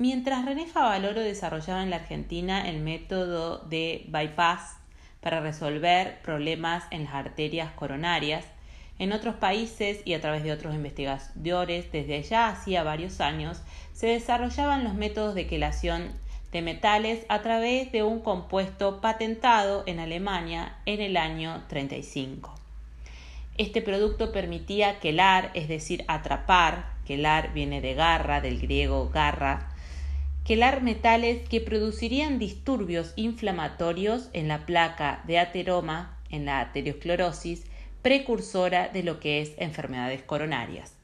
Mientras René Favaloro desarrollaba en la Argentina el método de bypass para resolver problemas en las arterias coronarias, en otros países y a través de otros investigadores desde ya hacía varios años se desarrollaban los métodos de quelación de metales a través de un compuesto patentado en Alemania en el año 35. Este producto permitía quelar, es decir, atrapar, quelar viene de garra, del griego garra, quelar metales que producirían disturbios inflamatorios en la placa de ateroma, en la aterosclerosis, precursora de lo que es enfermedades coronarias.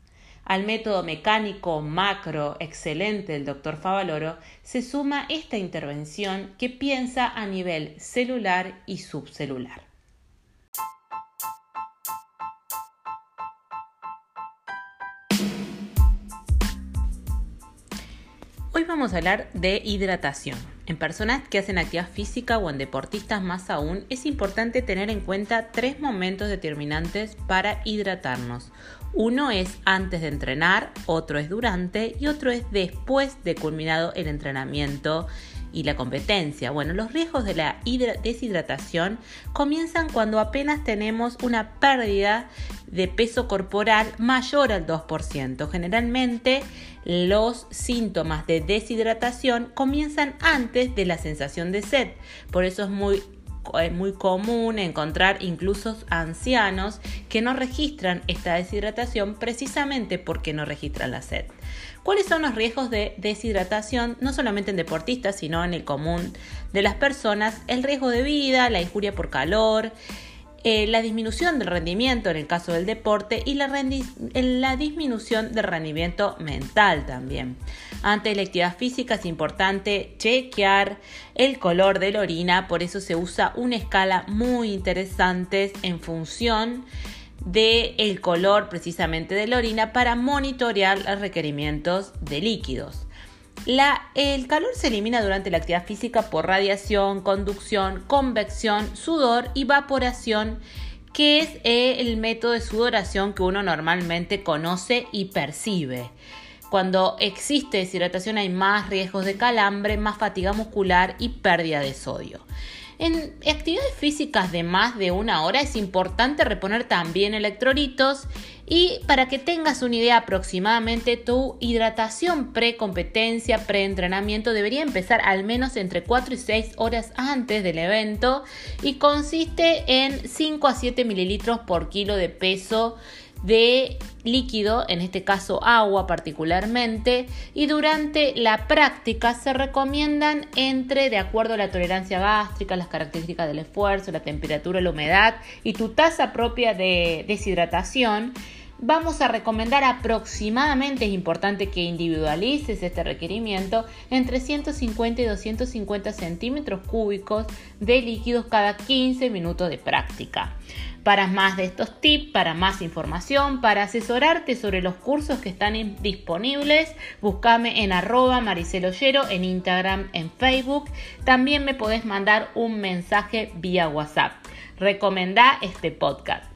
Al método mecánico macro excelente del doctor Favaloro se suma esta intervención que piensa a nivel celular y subcelular. Hoy vamos a hablar de hidratación. En personas que hacen actividad física o en deportistas más aún, es importante tener en cuenta tres momentos determinantes para hidratarnos. Uno es antes de entrenar, otro es durante y otro es después de culminado el entrenamiento y la competencia. Bueno, los riesgos de la deshidratación comienzan cuando apenas tenemos una pérdida de peso corporal mayor al 2%. Generalmente los síntomas de deshidratación comienzan antes de la sensación de sed. Por eso es muy muy común encontrar incluso ancianos que no registran esta deshidratación precisamente porque no registran la sed. ¿Cuáles son los riesgos de deshidratación? No solamente en deportistas, sino en el común de las personas. El riesgo de vida, la injuria por calor, eh, la disminución del rendimiento en el caso del deporte y la, disminución del rendimiento mental también. Ante la actividad física es importante chequear el color de la orina, por eso se usa una escala muy interesante en función del el color precisamente de la orina para monitorear los requerimientos de líquidos el calor se elimina durante la actividad física por radiación, conducción, convección, sudor y evaporación, que es eh, el método de sudoración que uno normalmente conoce y percibe. Cuando existe deshidratación hay más riesgos de calambre, más fatiga muscular y pérdida de sodio. En actividades físicas de más de una hora es importante reponer también electrolitos y para que tengas una idea aproximadamente tu hidratación pre-competencia, pre-entrenamiento debería empezar al menos entre 4 y 6 horas antes del evento y consiste en 5 a 7 mililitros por kilo de peso de líquido, en este caso agua particularmente, y durante la práctica se recomiendan entre, de acuerdo a la tolerancia gástrica, las características del esfuerzo, la temperatura, la humedad y tu tasa propia de deshidratación, vamos a recomendar aproximadamente, es importante que individualices este requerimiento, entre 150 y 250 centímetros cúbicos de líquidos cada 15 minutos de práctica. Para más de estos tips, para más información, para asesorarte sobre los cursos que están disponibles, búscame en arroba mariceloyero en Instagram, en Facebook. También me podés mandar un mensaje vía WhatsApp. Recomendá este podcast.